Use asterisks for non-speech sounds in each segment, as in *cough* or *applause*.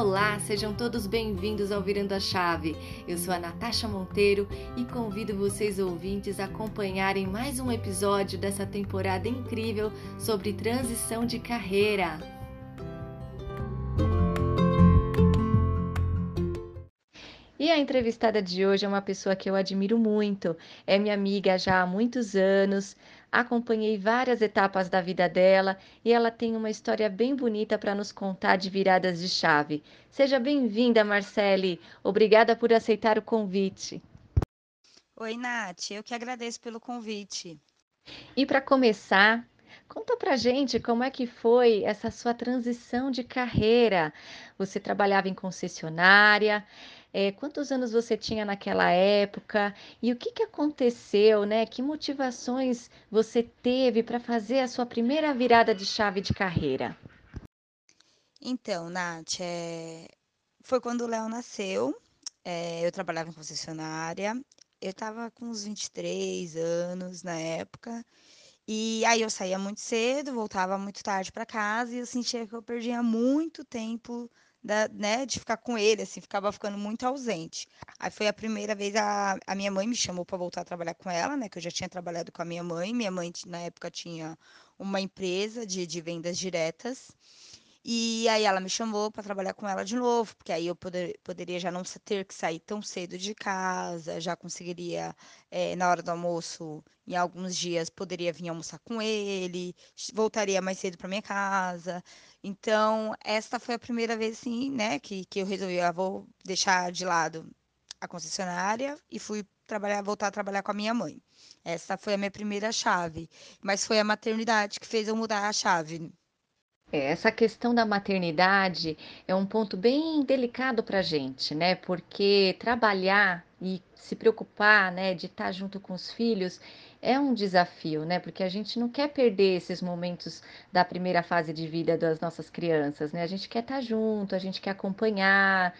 Olá, sejam todos bem-vindos ao Virando a Chave. Eu sou a Natasha Monteiro e convido vocês ouvintes a acompanharem mais um episódio dessa temporada incrível sobre transição de carreira. E a entrevistada de hoje é uma pessoa que eu admiro muito. É minha amiga já há muitos anos, acompanhei várias etapas da vida dela e ela tem uma história bem bonita para nos contar de viradas de chave. Seja bem-vinda, Marcele. Obrigada por aceitar o convite. Oi, Nath. Eu que agradeço pelo convite. E para começar, Conta pra gente como é que foi essa sua transição de carreira. Você trabalhava em concessionária, é, quantos anos você tinha naquela época e o que, que aconteceu, né? Que motivações você teve para fazer a sua primeira virada de chave de carreira? Então, Nath, é... foi quando o Léo nasceu. É, eu trabalhava em concessionária. Eu estava com uns 23 anos na época. E aí eu saía muito cedo, voltava muito tarde para casa e eu sentia que eu perdia muito tempo da, né, de ficar com ele, assim, ficava ficando muito ausente. Aí foi a primeira vez a, a minha mãe me chamou para voltar a trabalhar com ela, né, que eu já tinha trabalhado com a minha mãe. Minha mãe na época tinha uma empresa de, de vendas diretas. E aí ela me chamou para trabalhar com ela de novo, porque aí eu poder, poderia já não ter que sair tão cedo de casa, já conseguiria, é, na hora do almoço, em alguns dias, poderia vir almoçar com ele, voltaria mais cedo para minha casa. Então, esta foi a primeira vez, sim, né, que, que eu resolvi, ah, vou deixar de lado a concessionária e fui trabalhar, voltar a trabalhar com a minha mãe. Essa foi a minha primeira chave, mas foi a maternidade que fez eu mudar a chave. É, essa questão da maternidade é um ponto bem delicado para a gente, né? Porque trabalhar e se preocupar, né, de estar junto com os filhos é um desafio, né? Porque a gente não quer perder esses momentos da primeira fase de vida das nossas crianças, né? A gente quer estar junto, a gente quer acompanhar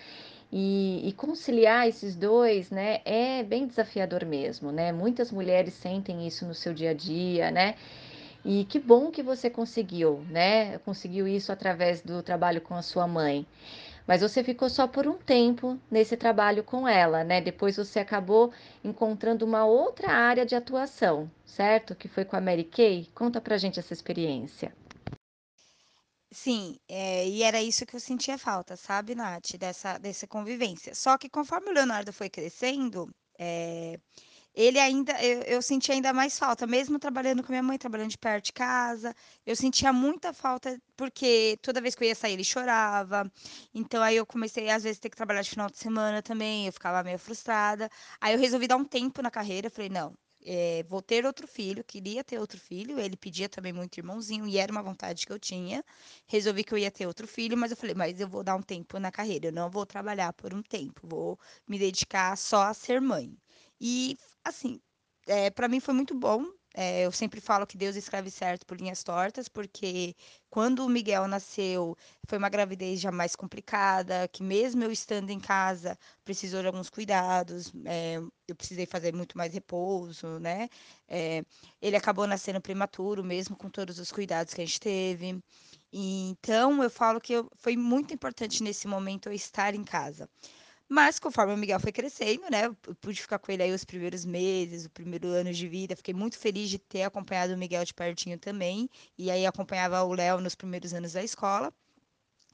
e, e conciliar esses dois, né? É bem desafiador mesmo, né? Muitas mulheres sentem isso no seu dia a dia, né? E que bom que você conseguiu, né? Conseguiu isso através do trabalho com a sua mãe. Mas você ficou só por um tempo nesse trabalho com ela, né? Depois você acabou encontrando uma outra área de atuação, certo? Que foi com a Mary Kay. Conta pra gente essa experiência. Sim, é, e era isso que eu sentia falta, sabe, Nath? Dessa, dessa convivência. Só que conforme o Leonardo foi crescendo, é, ele ainda eu eu sentia ainda mais falta, mesmo trabalhando com minha mãe, trabalhando de perto de casa, eu sentia muita falta, porque toda vez que eu ia sair ele chorava, então aí eu comecei às vezes ter que trabalhar de final de semana também, eu ficava meio frustrada. Aí eu resolvi dar um tempo na carreira, falei: "Não, eh, vou ter outro filho", queria ter outro filho, ele pedia também muito irmãozinho e era uma vontade que eu tinha. Resolvi que eu ia ter outro filho, mas eu falei: "Mas eu vou dar um tempo na carreira, eu não vou trabalhar por um tempo, vou me dedicar só a ser mãe". E, assim, eh, pra mim foi muito bom. Eh, eu sempre falo que Deus escreve certo por linhas tortas, porque quando o Miguel nasceu, foi uma gravidez já mais complicada, que mesmo eu estando em casa, precisou de alguns cuidados, eh, eu precisei fazer muito mais repouso, né. Eh, ele acabou nascendo prematuro, mesmo com todos os cuidados que a gente teve. Então eu falo que eu foi muito importante nesse momento eu estar em casa. Mas conforme o Miguel foi crescendo, né, eu pude ficar com ele aí os primeiros meses, o primeiro ano de vida, fiquei muito feliz de ter acompanhado o Miguel de pertinho também, e aí acompanhava o Léo nos primeiros anos da escola.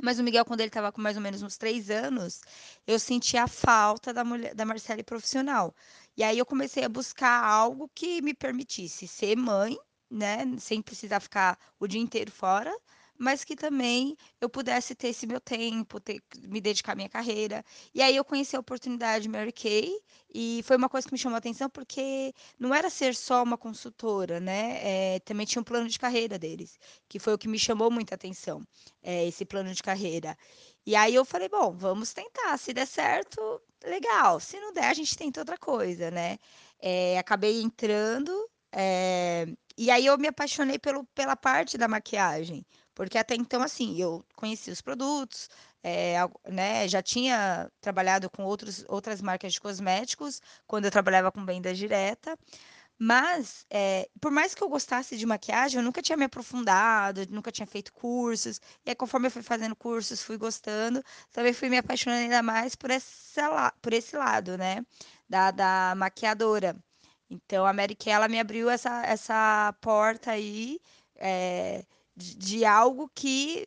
Mas o Miguel, quando ele estava com mais ou menos uns três anos, eu sentia a falta da mulher, da Marcele profissional. E aí eu comecei a buscar algo que me permitisse ser mãe, né, sem precisar ficar o dia inteiro fora, mas que também eu pudesse ter esse meu tempo, ter me dedicar à minha carreira. E aí eu conheci a oportunidade Mary Kay, e foi uma coisa que me chamou a atenção, porque não era ser só uma consultora, né, eh, também tinha um plano de carreira deles, que foi o que me chamou muita atenção, eh, esse plano de carreira. E aí eu falei: "Bom, vamos tentar, se der certo, legal, se não der, a gente tenta outra coisa", né. Eh, acabei entrando, eh, e aí eu me apaixonei pelo pela parte da maquiagem. Porque até então, assim, eu conhecia os produtos, algo né, já tinha trabalhado com outros outras marcas de cosméticos, quando eu trabalhava com venda direta, Mas, eh, por mais que eu gostasse de maquiagem, eu nunca tinha me aprofundado, nunca tinha feito cursos, e aí conforme eu fui fazendo cursos, fui gostando, também fui me apaixonando ainda mais por essa por esse lado, né, da da maquiadora. Então a Mary Kay ela me abriu essa essa porta aí, eh, de algo que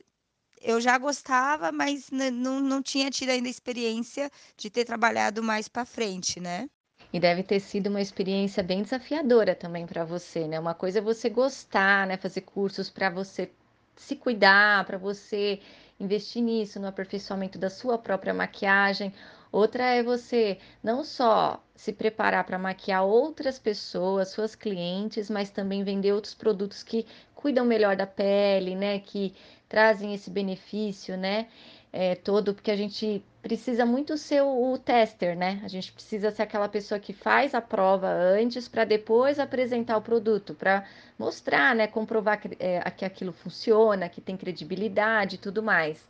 eu já gostava, mas nã não não tinha tido ainda a experiência de ter trabalhado mais pra frente, né. E deve ter sido uma experiência bem desafiadora também para você, né, uma coisa é você gostar, né, fazer cursos para você se cuidar, para você investir nisso, no aperfeiçoamento da sua própria maquiagem, outra é você não só se preparar para maquiar outras pessoas, suas clientes, mas também vender outros produtos que cuidam melhor da pele, né, que trazem esse benefício, né, eh, todo, porque a gente precisa muito ser o o tester, né, a gente precisa ser aquela pessoa que faz a prova antes para depois apresentar o produto, para mostrar, né, comprovar que, eh, que aquilo funciona, que tem credibilidade e tudo mais.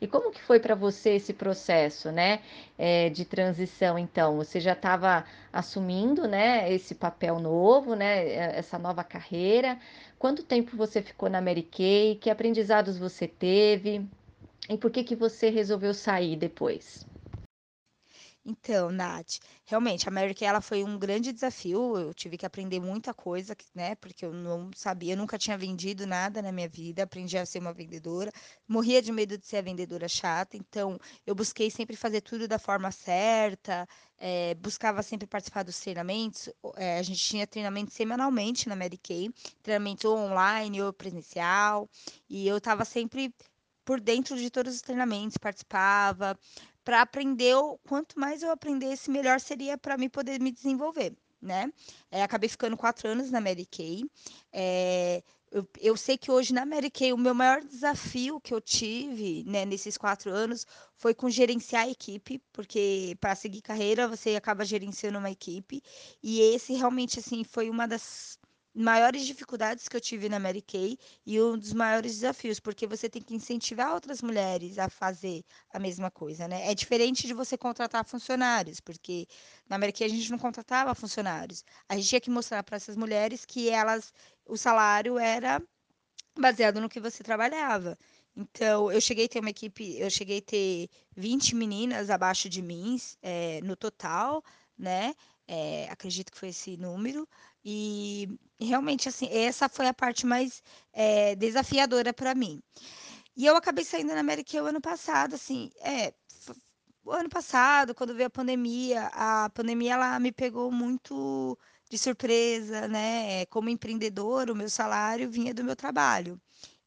E como que foi para você esse processo, né, eh, de transição então? Você já estava assumindo, né, esse papel novo, né, e essa nova carreira, quanto tempo você ficou na Mary Kay, que aprendizados você teve, e por que que você resolveu sair depois? Então, Nath, realmente a Mary Kay ela foi um grande desafio, eu tive que aprender muita coisa né, porque eu não sabia, eu nunca tinha vendido nada na minha vida, aprendi a ser uma vendedora, morria de medo de ser a vendedora chata, então eu busquei sempre fazer tudo da forma certa, eh, buscava sempre participar dos treinamentos, eh, a gente tinha treinamento semanalmente na Mary Kay, treinamento online ou presencial, e eu estava sempre por dentro de todos os treinamentos, participava, pra aprender quanto mais eu aprendesse, melhor seria pra mim poder me desenvolver, né. Eh, acabei ficando 4 anos na Mary Kay, eh, eu eu sei que hoje na Mary Kay o meu maior desafio que eu tive, né, nesses 4 anos, foi com gerenciar a equipe, porque pra seguir carreira você acaba gerenciando uma equipe, e esse realmente, assim, foi uma das maiores dificuldades que eu tive na Mary Kay, e um dos maiores desafios, porque você tem que incentivar outras mulheres a fazer a mesma coisa, né. É diferente de você contratar funcionários, porque na Mary Kay a gente não contratava funcionários, a gente tinha que mostrar pra essas mulheres que elas o salário era baseado no que você trabalhava. Então eu cheguei ter uma equipe eu cheguei ter 20 meninas abaixo de mim, eh, no total, né, eh, acredito que foi esse número, e realmente, assim, essa foi a parte mais, eh, desafiadora pra mim. E eu acabei saindo na Kay o ano passado, assim é, o ano passado, quando veio a pandemia, a pandemia ela me pegou muito de surpresa, né, como empreendedora, o meu salário vinha do meu trabalho.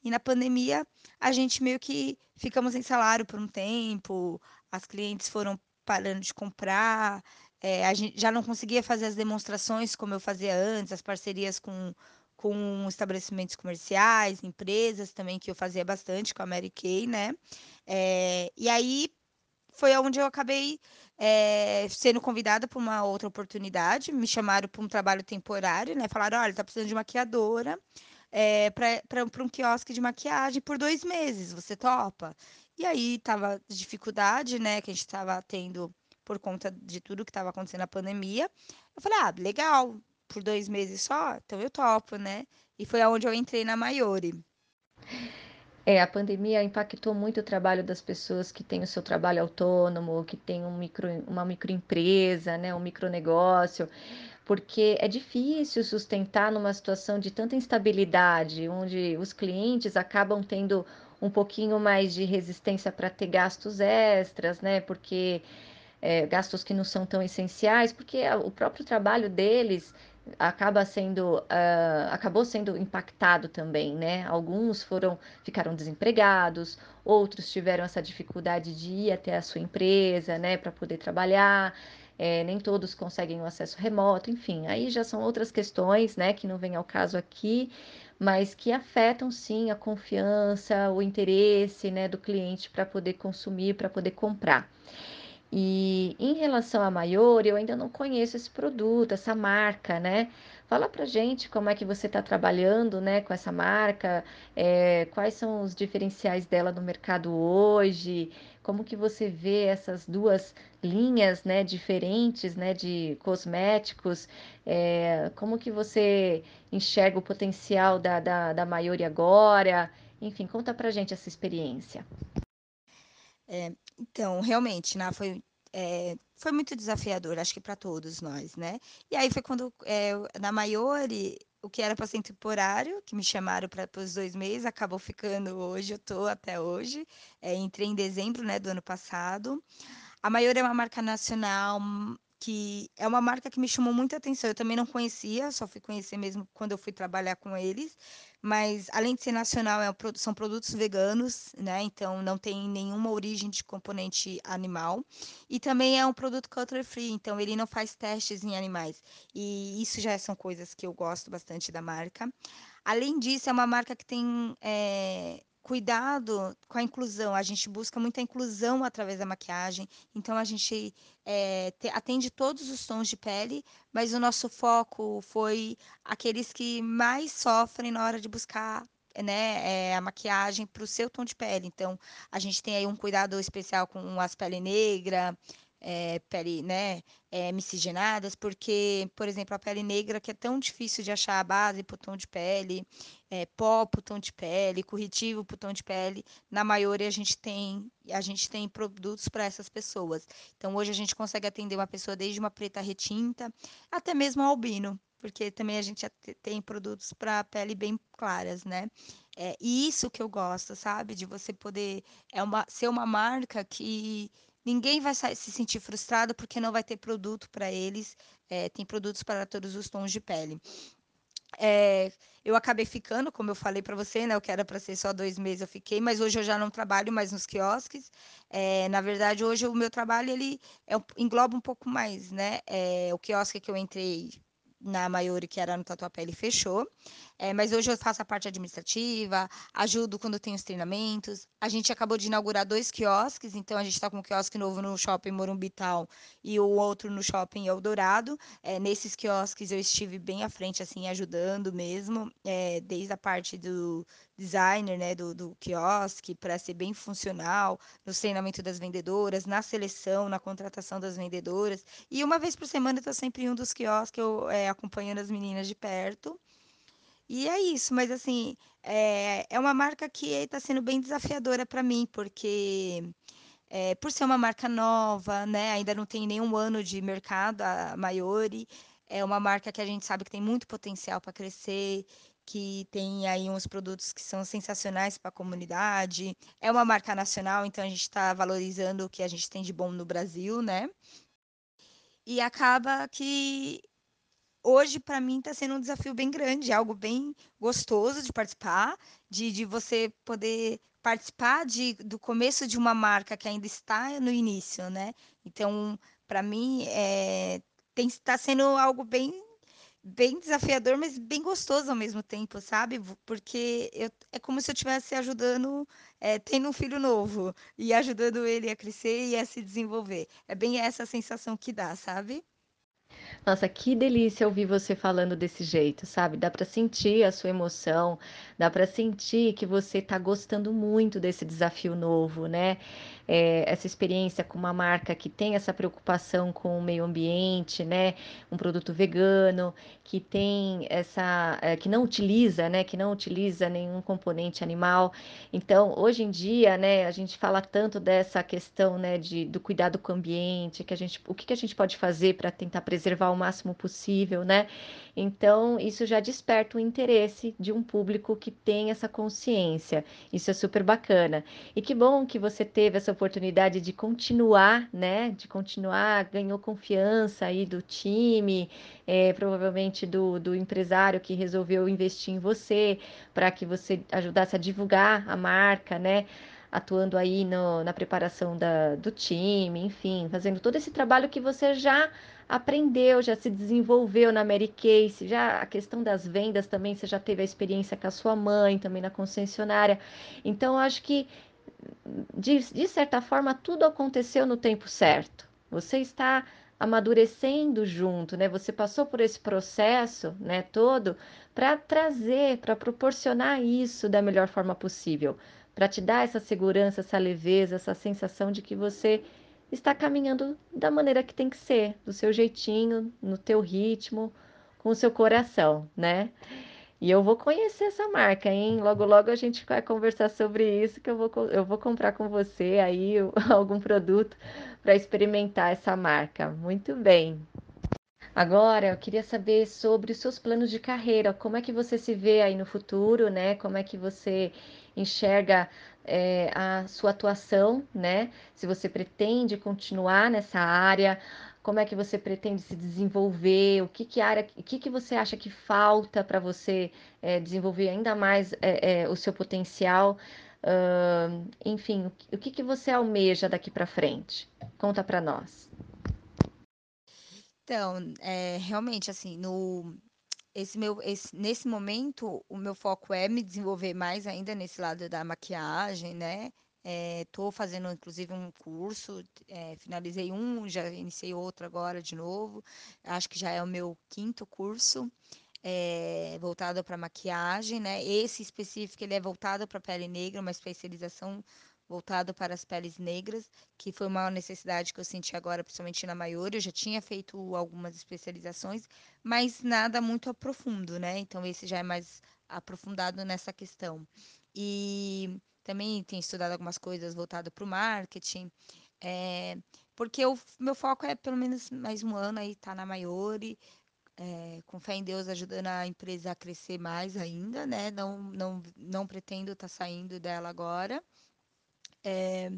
E na pandemia, a gente meio que ficamos sem salário por um tempo, as clientes foram parando de comprar, eh, a gen já não conseguia fazer as demonstrações como eu fazia antes, as parcerias com com estabelecimentos comerciais, empresas também, que eu fazia bastante com a Mary Kay, né. Eh, e aí, foi aonde eu acabei, eh, sendo convidada pra uma outra oportunidade, me chamaram pra um trabalho temporário, né, falaram: "Olha, tá precisando de maquiadora, pra pra um quiosque de maquiagem por 2 meses, você topa?". E aí estava dificuldade, né, que a gente estava tendo por conta de tudo que estava acontecendo na pandemia, eu falei: "Ah, legal, por 2 meses só? Então eu topo, né". E foi aonde eu entrei na Maiori. É, a pandemia impactou muito o trabalho das pessoas que têm o seu trabalho autônomo, que tem um micro uma microempresa, né, um micronegócio, porque é difícil sustentar numa situação de tanta instabilidade, onde os clientes acabam tendo um pouquinho mais de resistência pra ter gastos extras, né, porque, eh, gastos que não são tão essenciais, porque o próprio trabalho deles acaba sendo, hã, acabou sendo impactado também, né. Alguns foram ficaram desempregados, outros tiveram essa dificuldade de ir até a sua empresa, né, pra poder trabalhar, eh, nem todos conseguem o acesso remoto, enfim, aí já são outras questões, né, que não vêm ao caso aqui, mas que afetam sim a confiança, o interesse, né, do cliente pra poder consumir, pra poder comprar. E em relação à Maior, eu ainda não conheço esse produto, essa marca, né? Fala pra gente como é que você está trabalhando, né, com essa marca, é, quais são os diferenciais dela no mercado hoje, como que você vê essas duas linhas, né, diferentes, né, de cosméticos, é, como que você enxerga o potencial da, da, da Maior agora? Enfim, conta pra gente essa experiência. É, então, realmente, né, foi, eh, foi muito desafiador, acho que para todos nós, né. E aí foi quando, eh, na Maiore, o que era para ser temporário, que me chamaram para os 2 meses, acabou ficando hoje eu tô até hoje. Eh, entrei em dezembro, né, do ano passado. A Maior é uma marca nacional, hum, que é uma marca que me chamou muita atenção. Eu também não conhecia, só fui conhecer mesmo quando eu fui trabalhar com eles. Mas além de ser nacional, é são produtos veganos, né, então não tem nenhuma origem de componente animal. E também é um produto cruelty free, então ele não faz testes em animais. E isso já são coisas que eu gosto bastante da marca. Além disso, é uma marca que tem, eh, cuidado com a inclusão, a gente busca muita inclusão através da maquiagem, então a gente, te atende todos os tons de pele, mas o nosso foco foi aqueles que mais sofrem na hora de buscar, né, eh, a maquiagem para o seu tom de pele. Então, a gente tem aí um cuidado especial com as pele negra, eh, pele, né, eh, miscigenadas, porque, por exemplo, a pele negra que é tão difícil de achar a base para o tom de pele, eh, pó para o tom de pele, corretivo para o tom de pele, na Maiore a gente tem a gente tem produtos para essas pessoas. Então hoje a gente consegue atender uma pessoa desde uma preta retinta, até mesmo albino, porque também a gente tem produtos para pele bem claras, né. É, isso que eu gosto, sabe, de você poder é uma ser uma marca que ninguém vai se sentir frustrado, porque não vai ter produto para eles, eh, tem produtos para todos os tons de pele. Eh, eu acabei ficando, como eu falei para você, né, o que era para ser só 2 meses eu fiquei, mas hoje eu já não trabalho mais nos quiosques. Eh, na verdade, hoje o meu trabalho ele é engloba um pouco mais, né, eh, o quiosque que eu entrei na Maiore, que era no Tatuapé, ele fechou. É, mas hoje eu faço a parte administrativa, ajudo quando tem os treinamentos. A gente acabou de inaugurar 2 quiosques, então a gente está com um quiosque novo no shopping Morumbi Town e o outro no shopping Eldorado. Eh, nesses quiosques eu estive bem à frente, assim, ajudando mesmo, eh, desde a parte do designer, né, do do quiosque, para ser bem funcional, no treinamento das vendedoras, na seleção, na contratação das vendedoras. E uma vez por semana eu estou sempre em um dos quiosques, eu, eh, acompanhando as meninas de perto. E é isso, mas assim, eh, é uma marca que está sendo bem desafiadora para mim, porque, eh, por ser uma marca nova, né, ainda não tem nenhum ano de mercado, a Maiore, é uma marca que a gente sabe que tem muito potencial para crescer, que tem aí uns produtos que são sensacionais para a comunidade. É uma marca nacional, então a gente está valorizando o que a gente tem de bom no Brasil, né. E acaba que Hoje, para mim, está sendo um desafio bem grande, algo bem gostoso de participar, de de você poder participar de do começo de uma marca que ainda está no início, né. Então, para mim, eh, tem está sendo algo bem bem desafiador, mas bem gostoso ao mesmo tempo, sabe, porque eu é como se eu estivesse ajudando, eh, tendo um filho novo, e ajudando ele a crescer e a se desenvolver. É bem essa sensação que dá, sabe? Nossa, que delícia ouvir você falando desse jeito, sabe? Dá para sentir a sua emoção, dá para sentir que você está gostando muito desse desafio novo, né? Eh, essa experiência com uma marca que tem essa preocupação com o meio ambiente, né? Um produto vegano, que tem essa, eh, que não utiliza, né? Que não utiliza nenhum componente animal. Então, hoje em dia, né? A gente fala tanto dessa questão, né? De, do cuidado com o ambiente, que a gente, o que que a gente pode fazer para tentar preservar o máximo possível, né? Então, isso já desperta o interesse de um público que tem essa consciência. Isso é super bacana. E que bom que você teve essa oportunidade de continuar, né? De continuar, ganhou confiança aí do time, é, provavelmente do, do empresário que resolveu investir em você, para que você ajudasse a divulgar a marca, né? atuando aí no, na preparação da, do time, enfim, fazendo todo esse trabalho que você já aprendeu, já se desenvolveu na Mary Kay, já a questão das vendas também, você já teve a experiência com a sua mãe, também na concessionária. Então, acho que de, de certa forma, tudo aconteceu no tempo certo. Você está amadurecendo junto, né? Você passou por esse processo, né, todo para trazer, para proporcionar isso da melhor forma possível, para te dar essa segurança, essa leveza, essa sensação de que você está caminhando da maneira que tem que ser, do seu jeitinho, no teu ritmo, com o seu coração, né? E eu vou conhecer essa marca, hein? Logo, logo a gente vai conversar sobre isso, que eu vou, eu vou comprar com você aí *laughs* algum produto para experimentar essa marca. Muito bem. Agora, eu queria saber sobre os seus planos de carreira. Como é que você se vê aí no futuro, né? Como é que você enxerga é, a sua atuação, né? Se você pretende continuar nessa área, como é que você pretende se desenvolver? O que que área, o que que você acha que falta para você é, desenvolver ainda mais é, o seu potencial? Uh, enfim, o que que você almeja daqui para frente? Conta para nós. Então, é, realmente, assim, no esse meu esse nesse momento, o meu foco é me desenvolver mais ainda nesse lado da maquiagem, né. Estou eh, fazendo inclusive um curso, eh, finalizei um, já iniciei outro agora de novo. Acho que já é o meu quinto curso, eh, voltado para maquiagem, né. Esse específico ele é voltado para pele negra, uma especialização voltado para as peles negras, que foi uma necessidade que eu senti agora, principalmente na Maior. Eu já tinha feito algumas especializações, mas nada muito profundo, né? Então, esse já é mais aprofundado nessa questão. E também tenho estudado algumas coisas voltadas para o marketing, é, porque o meu foco é pelo menos mais um ano aí tá na Maiori, é, com fé em Deus ajudando a empresa a crescer mais ainda, né? Não, não, não pretendo estar tá saindo dela agora. É,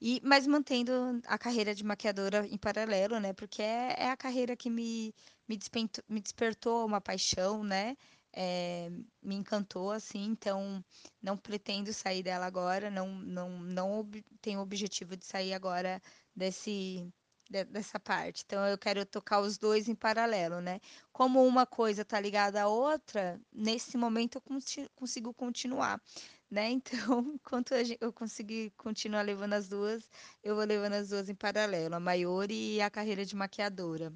e, mas mantendo a carreira de maquiadora em paralelo, né? Porque é, é a carreira que me, me, despentou, me despertou uma paixão, né? É, me encantou, assim, então não pretendo sair dela agora, não, não, não tenho o objetivo de sair agora desse, de, dessa parte. Então eu quero tocar os dois em paralelo, né? Como uma coisa está ligada à outra, nesse momento eu consigo continuar né? *laughs* Então, enquanto eu conseguir continuar levando as duas, eu vou levando as duas em paralelo, a maior e a carreira de maquiadora.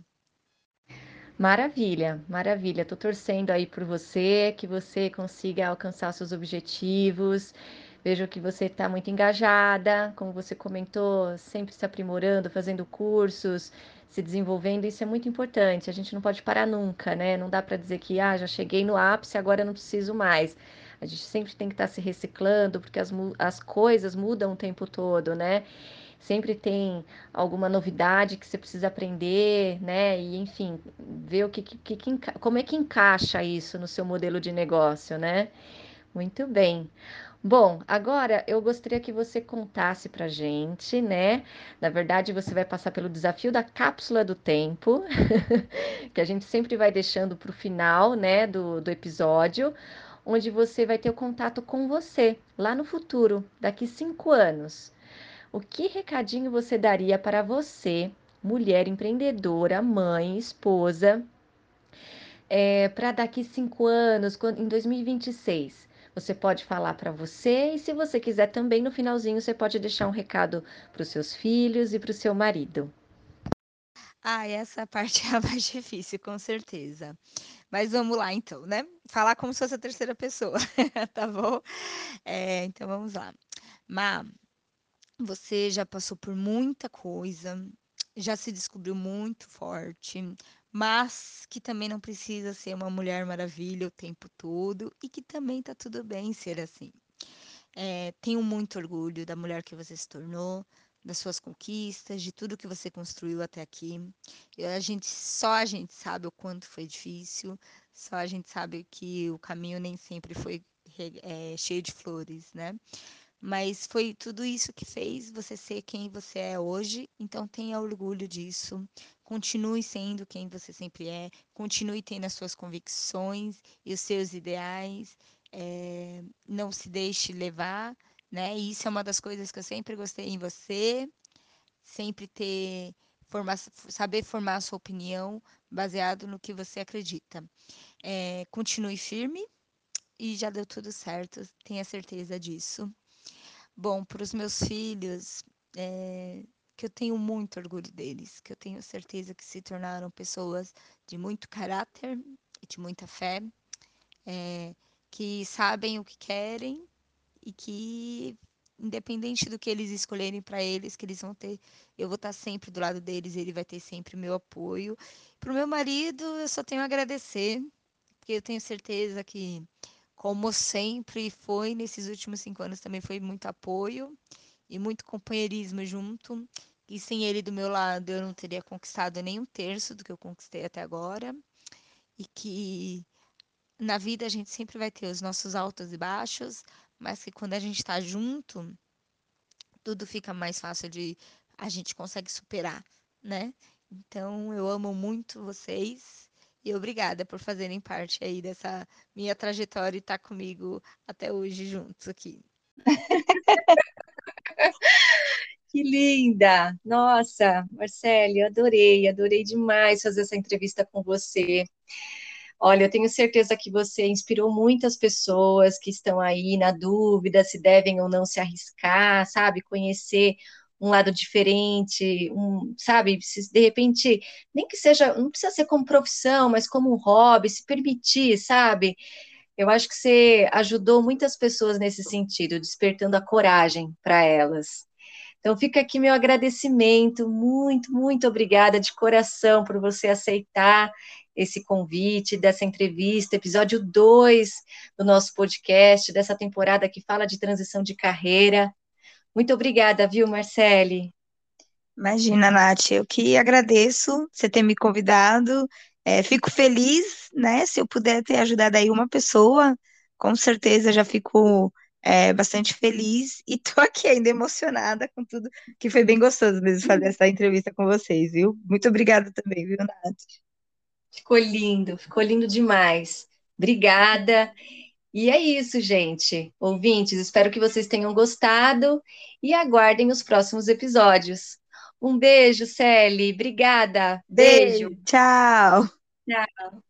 Maravilha, maravilha. Tô torcendo aí por você, que você consiga alcançar seus objetivos. Vejo que você está muito engajada, como você comentou, sempre se aprimorando, fazendo cursos, se desenvolvendo. Isso é muito importante. A gente não pode parar nunca, né? Não dá para dizer que ah, já cheguei no ápice, agora não preciso mais. A gente sempre tem que estar tá se reciclando, porque as, as coisas mudam o tempo todo, né? Sempre tem alguma novidade que você precisa aprender, né? E enfim, ver o que, que, que como é que encaixa isso no seu modelo de negócio, né? Muito bem. Bom, agora eu gostaria que você contasse pra gente, né? Na verdade, você vai passar pelo desafio da cápsula do tempo, *laughs* que a gente sempre vai deixando para o final, né, do, do episódio, onde você vai ter o contato com você lá no futuro, daqui cinco anos. O que recadinho você daria para você, mulher empreendedora, mãe, esposa, é, para daqui cinco anos, em 2026? Você pode falar para você e, se você quiser também, no finalzinho, você pode deixar um recado para os seus filhos e para o seu marido. Ah, essa parte *laughs* é a mais difícil, com certeza. Mas vamos lá então, né? Falar como se fosse a terceira pessoa, *laughs* tá bom? É, então vamos lá. Má, você já passou por muita coisa, já se descobriu muito forte, mas que também não precisa ser uma mulher maravilha o tempo todo e que também tá tudo bem ser assim. É, tenho muito orgulho da mulher que você se tornou, das suas conquistas, de tudo que você construiu até aqui. E a gente só a gente sabe o quanto foi difícil, só a gente sabe que o caminho nem sempre foi é, cheio de flores, né? Mas foi tudo isso que fez você ser quem você é hoje, então tenha orgulho disso. Continue sendo quem você sempre é, continue tendo as suas convicções e os seus ideais. É, não se deixe levar né? E isso é uma das coisas que eu sempre gostei em você, sempre ter formar, saber formar a sua opinião baseado no que você acredita. É, continue firme e já deu tudo certo, tenha certeza disso. Bom, para os meus filhos, eh, que eu tenho muito orgulho deles, que eu tenho certeza que se tornaram pessoas de muito caráter e de muita fé, eh, que sabem o que querem e que, independente do que eles escolherem para eles, que eles vão ter eu vou estar sempre do lado deles, ele vai ter sempre o meu apoio. Para o meu marido, eu só tenho a agradecer, porque eu tenho certeza que, como sempre foi nesses últimos 5 anos, também foi muito apoio e muito companheirismo junto, e sem ele do meu lado, eu não teria conquistado nem um terço do que eu conquistei até agora, e que na vida a gente sempre vai ter os nossos altos e baixos, mas que quando a gente está junto, tudo fica mais fácil de a gente consegue superar, né? Então eu amo muito vocês e obrigada por fazerem parte aí dessa minha trajetória e estar tá comigo até hoje juntos aqui. *laughs* Que linda! Nossa, Marcele, adorei, adorei demais fazer essa entrevista com você. Olha, eu tenho certeza que você inspirou muitas pessoas que estão aí na dúvida se devem ou não se arriscar, sabe? Conhecer um lado diferente, um, sabe? De repente, nem que seja, não precisa ser como profissão, mas como um hobby, se permitir, sabe? Eu acho que você ajudou muitas pessoas nesse sentido, despertando a coragem para elas. Então, fica aqui meu agradecimento, muito, muito obrigada de coração por você aceitar esse convite, dessa entrevista, episódio 2 do nosso podcast, dessa temporada que fala de transição de carreira. Muito obrigada, viu, Marcele? Imagina, Nath, eu que agradeço você ter me convidado. É, fico feliz, né? Se eu puder ter ajudado aí uma pessoa, com certeza já fico é, bastante feliz e tô aqui ainda emocionada com tudo, que foi bem gostoso mesmo fazer essa entrevista com vocês, viu? Muito obrigada também, viu, Nath? Ficou lindo, ficou lindo demais. Obrigada. E é isso, gente. Ouvintes, espero que vocês tenham gostado e aguardem os próximos episódios. Um beijo, Sally. Obrigada. Beijo. beijo. Tchau. Tchau.